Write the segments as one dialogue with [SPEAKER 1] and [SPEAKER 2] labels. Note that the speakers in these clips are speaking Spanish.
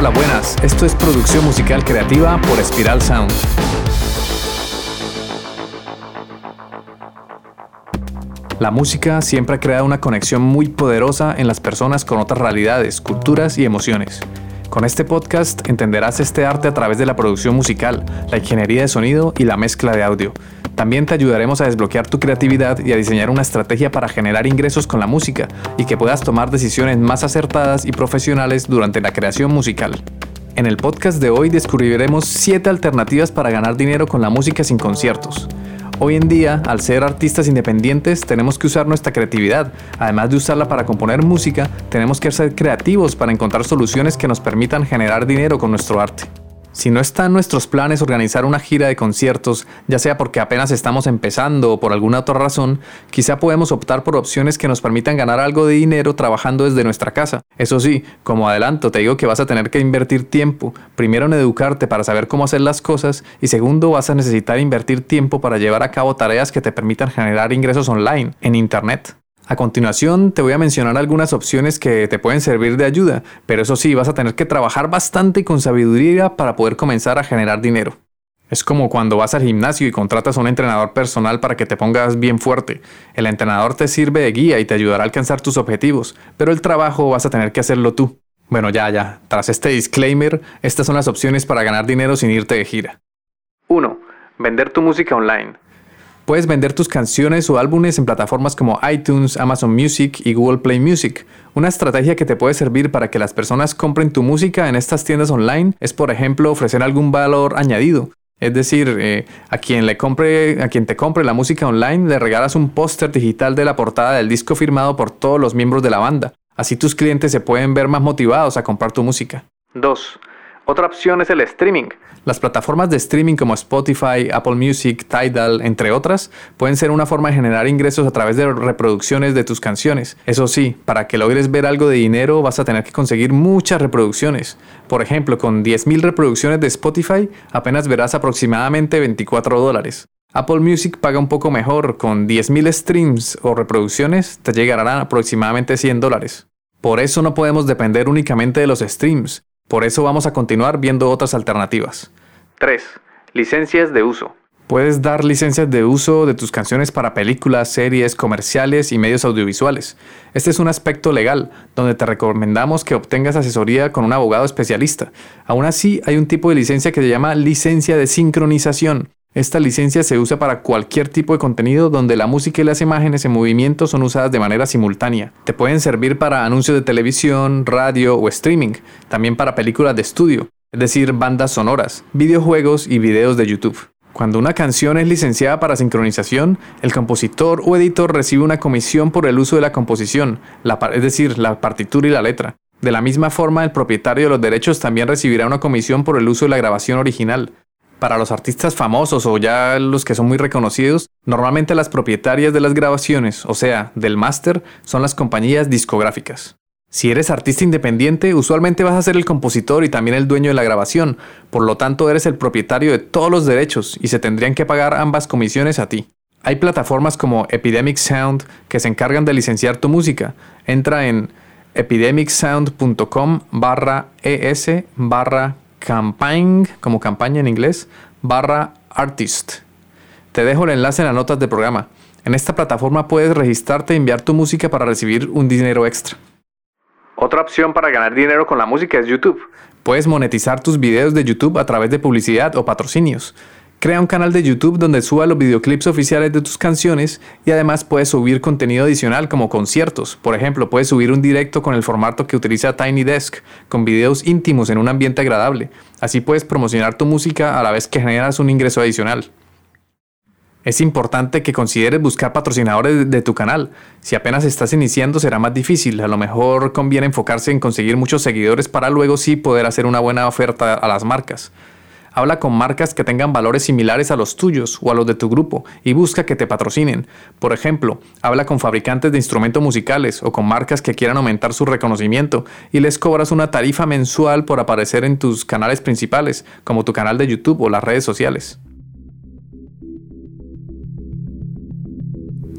[SPEAKER 1] Hola, buenas. Esto es producción musical creativa por Spiral Sound. La música siempre ha creado una conexión muy poderosa en las personas con otras realidades, culturas y emociones. Con este podcast entenderás este arte a través de la producción musical, la ingeniería de sonido y la mezcla de audio. También te ayudaremos a desbloquear tu creatividad y a diseñar una estrategia para generar ingresos con la música y que puedas tomar decisiones más acertadas y profesionales durante la creación musical. En el podcast de hoy descubriremos 7 alternativas para ganar dinero con la música sin conciertos. Hoy en día, al ser artistas independientes, tenemos que usar nuestra creatividad. Además de usarla para componer música, tenemos que ser creativos para encontrar soluciones que nos permitan generar dinero con nuestro arte. Si no está en nuestros planes organizar una gira de conciertos, ya sea porque apenas estamos empezando o por alguna otra razón, quizá podemos optar por opciones que nos permitan ganar algo de dinero trabajando desde nuestra casa. Eso sí, como adelanto, te digo que vas a tener que invertir tiempo, primero en educarte para saber cómo hacer las cosas y segundo vas a necesitar invertir tiempo para llevar a cabo tareas que te permitan generar ingresos online, en Internet. A continuación te voy a mencionar algunas opciones que te pueden servir de ayuda, pero eso sí, vas a tener que trabajar bastante y con sabiduría para poder comenzar a generar dinero. Es como cuando vas al gimnasio y contratas a un entrenador personal para que te pongas bien fuerte. El entrenador te sirve de guía y te ayudará a alcanzar tus objetivos, pero el trabajo vas a tener que hacerlo tú. Bueno, ya, ya. Tras este disclaimer, estas son las opciones para ganar dinero sin irte de gira. 1. Vender tu música online. Puedes vender tus canciones o álbumes en plataformas como iTunes, Amazon Music y Google Play Music. Una estrategia que te puede servir para que las personas compren tu música en estas tiendas online es, por ejemplo, ofrecer algún valor añadido. Es decir, eh, a quien le compre, a quien te compre la música online, le regalas un póster digital de la portada del disco firmado por todos los miembros de la banda. Así tus clientes se pueden ver más motivados a comprar tu música. 2. Otra opción es el streaming. Las plataformas de streaming como Spotify, Apple Music, Tidal, entre otras, pueden ser una forma de generar ingresos a través de reproducciones de tus canciones. Eso sí, para que logres ver algo de dinero vas a tener que conseguir muchas reproducciones. Por ejemplo, con 10.000 reproducciones de Spotify apenas verás aproximadamente 24 dólares. Apple Music paga un poco mejor, con 10.000 streams o reproducciones te llegarán aproximadamente 100 dólares. Por eso no podemos depender únicamente de los streams, por eso vamos a continuar viendo otras alternativas. 3. Licencias de uso. Puedes dar licencias de uso de tus canciones para películas, series, comerciales y medios audiovisuales. Este es un aspecto legal, donde te recomendamos que obtengas asesoría con un abogado especialista. Aún así, hay un tipo de licencia que se llama licencia de sincronización. Esta licencia se usa para cualquier tipo de contenido donde la música y las imágenes en movimiento son usadas de manera simultánea. Te pueden servir para anuncios de televisión, radio o streaming, también para películas de estudio, es decir, bandas sonoras, videojuegos y videos de YouTube. Cuando una canción es licenciada para sincronización, el compositor o editor recibe una comisión por el uso de la composición, es decir, la partitura y la letra. De la misma forma, el propietario de los derechos también recibirá una comisión por el uso de la grabación original, para los artistas famosos o ya los que son muy reconocidos, normalmente las propietarias de las grabaciones, o sea, del máster, son las compañías discográficas. Si eres artista independiente, usualmente vas a ser el compositor y también el dueño de la grabación, por lo tanto eres el propietario de todos los derechos y se tendrían que pagar ambas comisiones a ti. Hay plataformas como Epidemic Sound que se encargan de licenciar tu música. Entra en epidemicsound.com barra es barra campaign, como campaña en inglés, barra artist. Te dejo el enlace en las notas del programa. En esta plataforma puedes registrarte e enviar tu música para recibir un dinero extra. Otra opción para ganar dinero con la música es YouTube. Puedes monetizar tus videos de YouTube a través de publicidad o patrocinios. Crea un canal de YouTube donde suba los videoclips oficiales de tus canciones y además puedes subir contenido adicional como conciertos. Por ejemplo, puedes subir un directo con el formato que utiliza Tiny Desk, con videos íntimos en un ambiente agradable. Así puedes promocionar tu música a la vez que generas un ingreso adicional. Es importante que consideres buscar patrocinadores de tu canal. Si apenas estás iniciando será más difícil, a lo mejor conviene enfocarse en conseguir muchos seguidores para luego sí poder hacer una buena oferta a las marcas. Habla con marcas que tengan valores similares a los tuyos o a los de tu grupo y busca que te patrocinen. Por ejemplo, habla con fabricantes de instrumentos musicales o con marcas que quieran aumentar su reconocimiento y les cobras una tarifa mensual por aparecer en tus canales principales, como tu canal de YouTube o las redes sociales.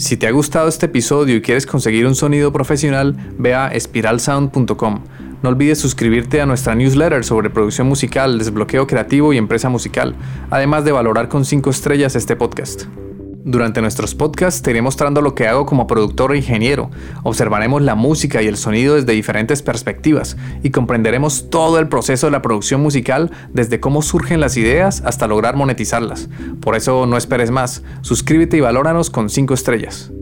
[SPEAKER 1] Si te ha gustado este episodio y quieres conseguir un sonido profesional, ve a spiralsound.com no olvides suscribirte a nuestra newsletter sobre producción musical, desbloqueo creativo y empresa musical, además de valorar con 5 estrellas este podcast. Durante nuestros podcasts te iré mostrando lo que hago como productor e ingeniero, observaremos la música y el sonido desde diferentes perspectivas y comprenderemos todo el proceso de la producción musical desde cómo surgen las ideas hasta lograr monetizarlas. Por eso no esperes más, suscríbete y valóranos con 5 estrellas.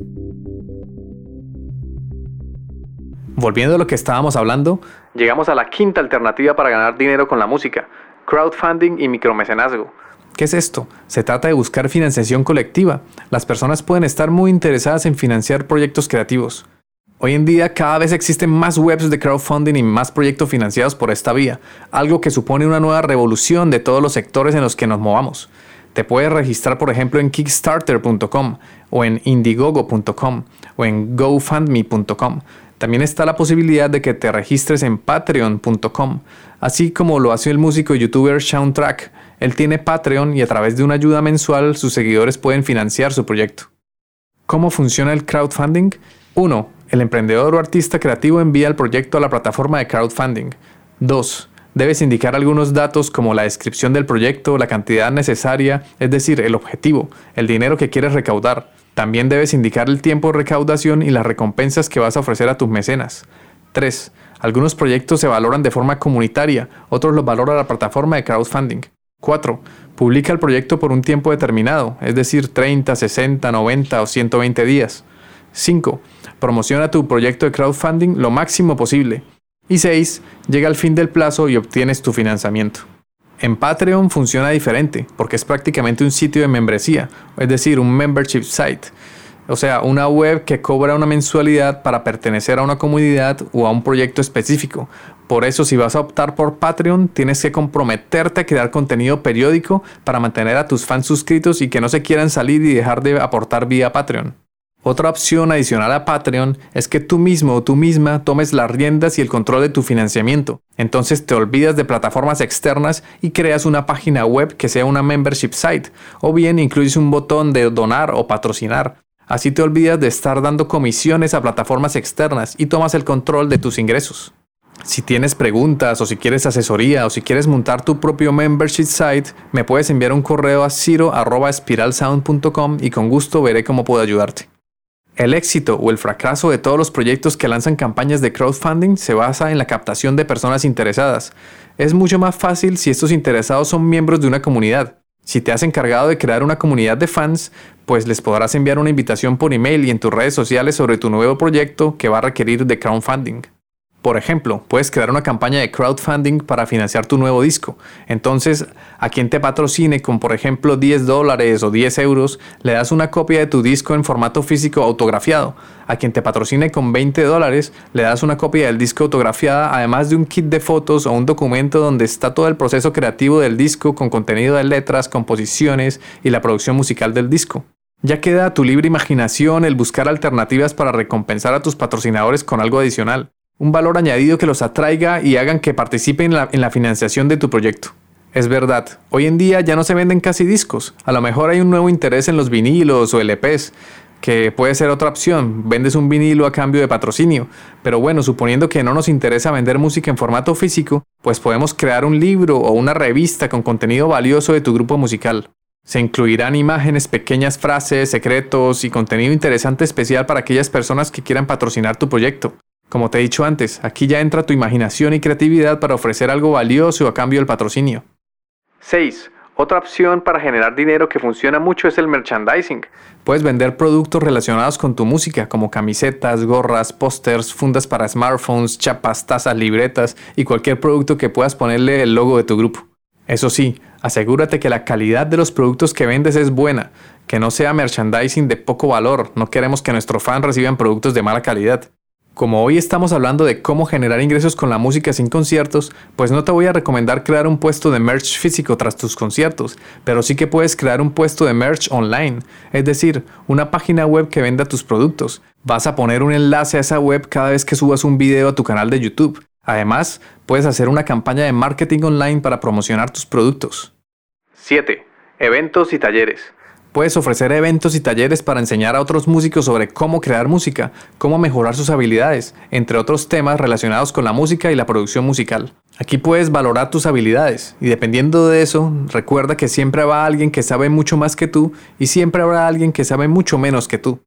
[SPEAKER 1] Volviendo a lo que estábamos hablando, llegamos a la quinta alternativa para ganar dinero con la música, crowdfunding y micromecenazgo. ¿Qué es esto? Se trata de buscar financiación colectiva. Las personas pueden estar muy interesadas en financiar proyectos creativos. Hoy en día cada vez existen más webs de crowdfunding y más proyectos financiados por esta vía, algo que supone una nueva revolución de todos los sectores en los que nos movamos. Te puedes registrar por ejemplo en kickstarter.com o en indiegogo.com o en gofundme.com. También está la posibilidad de que te registres en patreon.com, así como lo hace el músico y youtuber Soundtrack. Él tiene Patreon y a través de una ayuda mensual sus seguidores pueden financiar su proyecto. ¿Cómo funciona el crowdfunding? 1. El emprendedor o artista creativo envía el proyecto a la plataforma de crowdfunding. 2. Debes indicar algunos datos como la descripción del proyecto, la cantidad necesaria, es decir, el objetivo, el dinero que quieres recaudar. También debes indicar el tiempo de recaudación y las recompensas que vas a ofrecer a tus mecenas. 3. Algunos proyectos se valoran de forma comunitaria, otros los valora la plataforma de crowdfunding. 4. Publica el proyecto por un tiempo determinado, es decir, 30, 60, 90 o 120 días. 5. Promociona tu proyecto de crowdfunding lo máximo posible. Y 6. Llega al fin del plazo y obtienes tu financiamiento. En Patreon funciona diferente, porque es prácticamente un sitio de membresía, es decir, un membership site. O sea, una web que cobra una mensualidad para pertenecer a una comunidad o a un proyecto específico. Por eso, si vas a optar por Patreon, tienes que comprometerte a crear contenido periódico para mantener a tus fans suscritos y que no se quieran salir y dejar de aportar vía Patreon. Otra opción adicional a Patreon es que tú mismo o tú misma tomes las riendas y el control de tu financiamiento. Entonces te olvidas de plataformas externas y creas una página web que sea una membership site, o bien incluyes un botón de donar o patrocinar. Así te olvidas de estar dando comisiones a plataformas externas y tomas el control de tus ingresos. Si tienes preguntas o si quieres asesoría o si quieres montar tu propio membership site, me puedes enviar un correo a ciro.spiralsound.com y con gusto veré cómo puedo ayudarte. El éxito o el fracaso de todos los proyectos que lanzan campañas de crowdfunding se basa en la captación de personas interesadas. Es mucho más fácil si estos interesados son miembros de una comunidad. Si te has encargado de crear una comunidad de fans, pues les podrás enviar una invitación por email y en tus redes sociales sobre tu nuevo proyecto que va a requerir de crowdfunding. Por ejemplo, puedes crear una campaña de crowdfunding para financiar tu nuevo disco. Entonces, a quien te patrocine con, por ejemplo, 10 dólares o 10 euros, le das una copia de tu disco en formato físico autografiado. A quien te patrocine con 20 dólares, le das una copia del disco autografiada, además de un kit de fotos o un documento donde está todo el proceso creativo del disco con contenido de letras, composiciones y la producción musical del disco. Ya queda a tu libre imaginación el buscar alternativas para recompensar a tus patrocinadores con algo adicional un valor añadido que los atraiga y hagan que participen en la, financiación de tu proyecto. Es verdad, hoy en día ya no se venden casi discos, a lo mejor hay un nuevo interés en los vinilos o LPs, que puede ser otra opción, vendes un vinilo a cambio de patrocinio, pero bueno, suponiendo que no nos interesa vender música en formato físico, pues podemos crear un libro o una revista con contenido valioso de tu grupo musical. Se incluirán imágenes, pequeñas frases, secretos y contenido interesante especial para aquellas personas que quieran patrocinar tu proyecto. Como te he dicho antes, aquí ya entra tu imaginación y creatividad para ofrecer algo valioso a cambio del patrocinio. 6. Otra opción para generar dinero que funciona mucho es el merchandising. Puedes vender productos relacionados con tu música, como camisetas, gorras, pósters, fundas para smartphones, chapas, tazas, libretas y cualquier producto que puedas ponerle el logo de tu grupo. Eso sí, asegúrate que la calidad de los productos que vendes es buena, que no sea merchandising de poco valor, no queremos que nuestros fans reciban productos de mala calidad. Como hoy estamos hablando de cómo generar ingresos con la música sin conciertos, pues no te voy a recomendar crear un puesto de merch físico tras tus conciertos, pero sí que puedes crear un puesto de merch online, es decir, una página web que venda tus productos. Vas a poner un enlace a esa web cada vez que subas un video a tu canal de YouTube. Además, puedes hacer una campaña de marketing online para promocionar tus productos. 7. Eventos y talleres. Puedes ofrecer eventos y talleres para enseñar a otros músicos sobre cómo crear música, cómo mejorar sus habilidades, entre otros temas relacionados con la música y la producción musical. Aquí puedes valorar tus habilidades y dependiendo de eso, recuerda que siempre habrá alguien que sabe mucho más que tú y siempre habrá alguien que sabe mucho menos que tú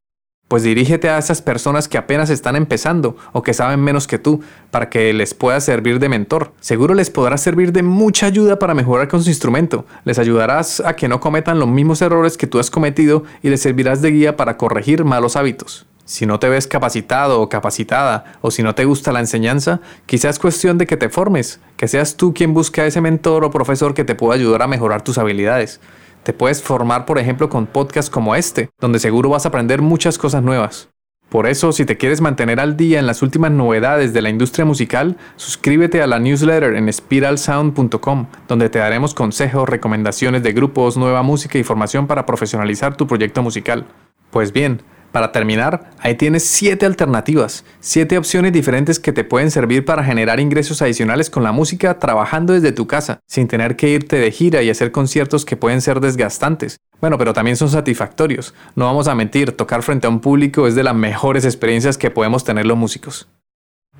[SPEAKER 1] pues dirígete a esas personas que apenas están empezando o que saben menos que tú, para que les pueda servir de mentor. Seguro les podrá servir de mucha ayuda para mejorar con su instrumento. Les ayudarás a que no cometan los mismos errores que tú has cometido y les servirás de guía para corregir malos hábitos. Si no te ves capacitado o capacitada, o si no te gusta la enseñanza, quizás es cuestión de que te formes, que seas tú quien busque a ese mentor o profesor que te pueda ayudar a mejorar tus habilidades. Te puedes formar, por ejemplo, con podcasts como este, donde seguro vas a aprender muchas cosas nuevas. Por eso, si te quieres mantener al día en las últimas novedades de la industria musical, suscríbete a la newsletter en spiralsound.com, donde te daremos consejos, recomendaciones de grupos, nueva música y formación para profesionalizar tu proyecto musical. Pues bien, para terminar, ahí tienes 7 alternativas, 7 opciones diferentes que te pueden servir para generar ingresos adicionales con la música trabajando desde tu casa, sin tener que irte de gira y hacer conciertos que pueden ser desgastantes. Bueno, pero también son satisfactorios. No vamos a mentir, tocar frente a un público es de las mejores experiencias que podemos tener los músicos.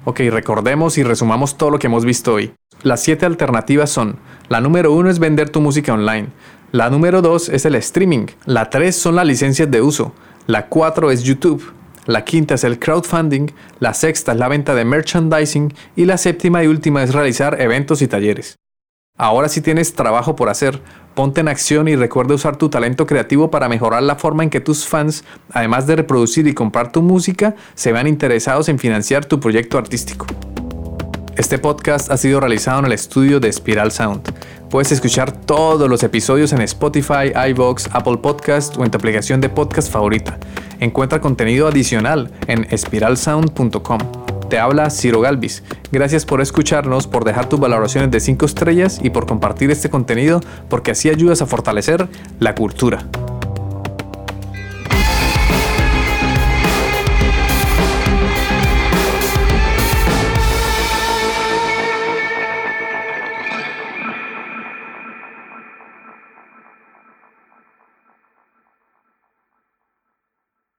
[SPEAKER 1] Ok, recordemos y resumamos todo lo que hemos visto hoy. Las 7 alternativas son, la número 1 es vender tu música online, la número 2 es el streaming, la 3 son las licencias de uso, la 4 es YouTube. La quinta es el crowdfunding. La sexta es la venta de merchandising. Y la séptima y última es realizar eventos y talleres. Ahora si tienes trabajo por hacer, ponte en acción y recuerda usar tu talento creativo para mejorar la forma en que tus fans, además de reproducir y comprar tu música, se vean interesados en financiar tu proyecto artístico. Este podcast ha sido realizado en el estudio de Spiral Sound. Puedes escuchar todos los episodios en Spotify, iVoox, Apple Podcast o en tu aplicación de podcast favorita. Encuentra contenido adicional en espiralsound.com. Te habla Ciro Galvis. Gracias por escucharnos, por dejar tus valoraciones de 5 estrellas y por compartir este contenido porque así ayudas a fortalecer la cultura.